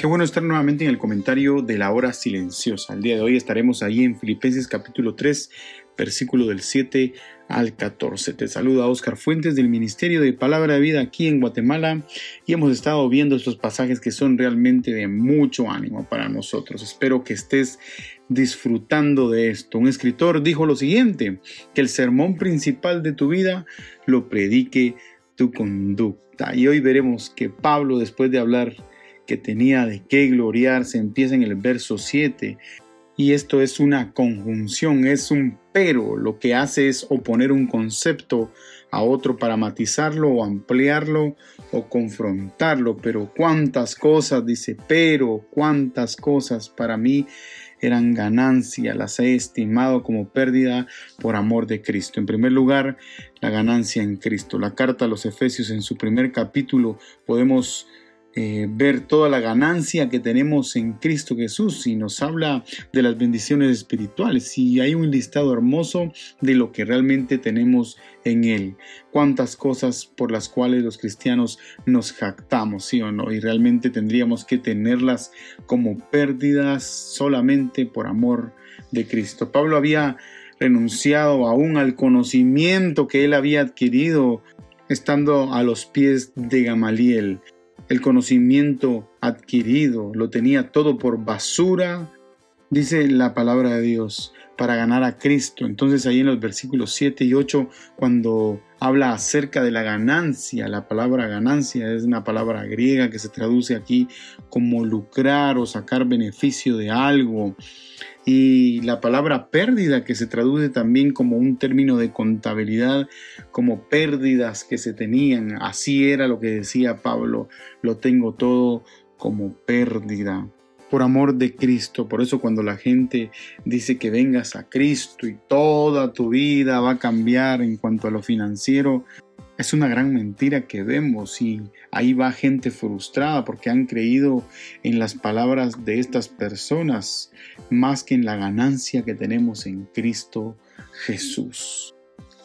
Qué bueno estar nuevamente en el comentario de la hora silenciosa. El día de hoy estaremos ahí en Filipenses capítulo 3, versículo del 7 al 14. Te saluda Oscar Fuentes del Ministerio de Palabra de Vida aquí en Guatemala y hemos estado viendo estos pasajes que son realmente de mucho ánimo para nosotros. Espero que estés disfrutando de esto. Un escritor dijo lo siguiente, que el sermón principal de tu vida lo predique tu conducta. Y hoy veremos que Pablo, después de hablar que tenía de qué gloriarse, empieza en el verso 7. Y esto es una conjunción, es un pero. Lo que hace es oponer un concepto a otro para matizarlo o ampliarlo o confrontarlo. Pero cuántas cosas, dice, pero cuántas cosas para mí eran ganancia, las he estimado como pérdida por amor de Cristo. En primer lugar, la ganancia en Cristo. La carta a los Efesios en su primer capítulo podemos eh, ver toda la ganancia que tenemos en Cristo Jesús y nos habla de las bendiciones espirituales y hay un listado hermoso de lo que realmente tenemos en Él. Cuántas cosas por las cuales los cristianos nos jactamos, sí o no, y realmente tendríamos que tenerlas como pérdidas solamente por amor de Cristo. Pablo había renunciado aún al conocimiento que él había adquirido estando a los pies de Gamaliel el conocimiento adquirido, lo tenía todo por basura, dice la palabra de Dios, para ganar a Cristo. Entonces ahí en los versículos 7 y 8, cuando habla acerca de la ganancia, la palabra ganancia es una palabra griega que se traduce aquí como lucrar o sacar beneficio de algo y la palabra pérdida que se traduce también como un término de contabilidad, como pérdidas que se tenían. Así era lo que decía Pablo, lo tengo todo como pérdida. Por amor de Cristo, por eso cuando la gente dice que vengas a Cristo y toda tu vida va a cambiar en cuanto a lo financiero, es una gran mentira que vemos y ahí va gente frustrada porque han creído en las palabras de estas personas más que en la ganancia que tenemos en Cristo Jesús.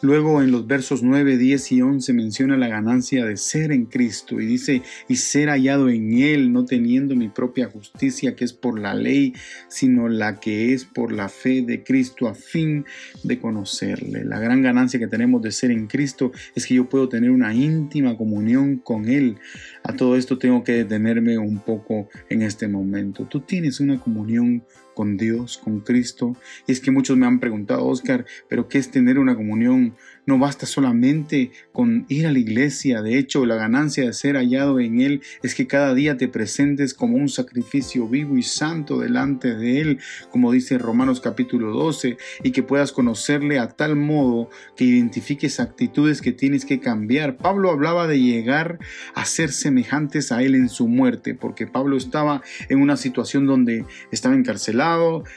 Luego en los versos 9, 10 y 11 menciona la ganancia de ser en Cristo y dice, y ser hallado en Él, no teniendo mi propia justicia que es por la ley, sino la que es por la fe de Cristo a fin de conocerle. La gran ganancia que tenemos de ser en Cristo es que yo puedo tener una íntima comunión con Él. A todo esto tengo que detenerme un poco en este momento. Tú tienes una comunión con Dios, con Cristo. Y es que muchos me han preguntado, Oscar, ¿pero qué es tener una comunión no basta solamente con ir a la iglesia, de hecho la ganancia de ser hallado en Él es que cada día te presentes como un sacrificio vivo y santo delante de Él, como dice Romanos capítulo 12, y que puedas conocerle a tal modo que identifiques actitudes que tienes que cambiar. Pablo hablaba de llegar a ser semejantes a Él en su muerte, porque Pablo estaba en una situación donde estaba encarcelado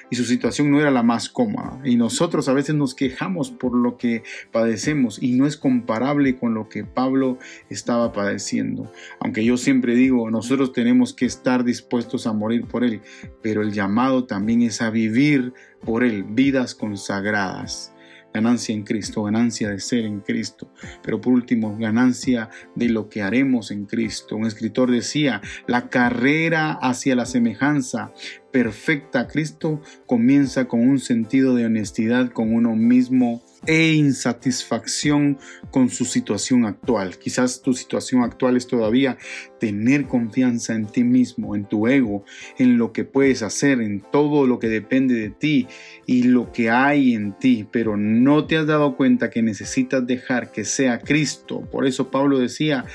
y su situación no era la más cómoda. Y nosotros a veces nos quejamos por lo que padecemos y no es comparable con lo que Pablo estaba padeciendo. Aunque yo siempre digo, nosotros tenemos que estar dispuestos a morir por Él, pero el llamado también es a vivir por Él, vidas consagradas ganancia en Cristo, ganancia de ser en Cristo, pero por último, ganancia de lo que haremos en Cristo. Un escritor decía, la carrera hacia la semejanza perfecta Cristo comienza con un sentido de honestidad con uno mismo e insatisfacción con su situación actual. Quizás tu situación actual es todavía tener confianza en ti mismo, en tu ego, en lo que puedes hacer, en todo lo que depende de ti y lo que hay en ti, pero no te has dado cuenta que necesitas dejar que sea Cristo. Por eso Pablo decía,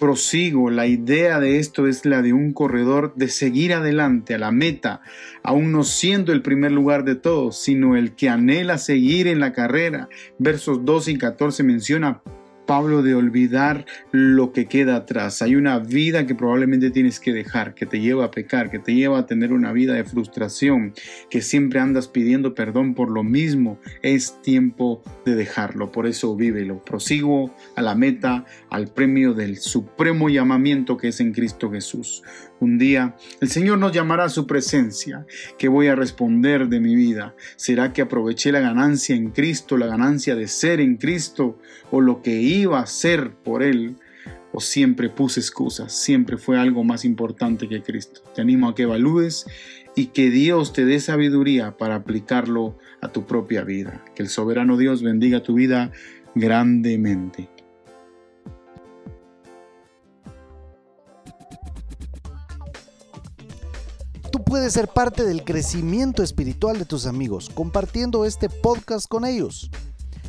prosigo, la idea de esto es la de un corredor de seguir adelante a la meta, aún no siendo el primer lugar de todos, sino el que anhela seguir en la carrera. Versos 12 y 14 menciona Pablo, de olvidar lo que queda atrás. Hay una vida que probablemente tienes que dejar, que te lleva a pecar, que te lleva a tener una vida de frustración, que siempre andas pidiendo perdón por lo mismo. Es tiempo de dejarlo. Por eso vívelo. Prosigo a la meta, al premio del supremo llamamiento que es en Cristo Jesús. Un día el Señor nos llamará a su presencia. ¿Qué voy a responder de mi vida? ¿Será que aproveché la ganancia en Cristo, la ganancia de ser en Cristo o lo que iba a ser por Él? ¿O siempre puse excusas? Siempre fue algo más importante que Cristo. Te animo a que evalúes y que Dios te dé sabiduría para aplicarlo a tu propia vida. Que el soberano Dios bendiga tu vida grandemente. Tú puedes ser parte del crecimiento espiritual de tus amigos compartiendo este podcast con ellos.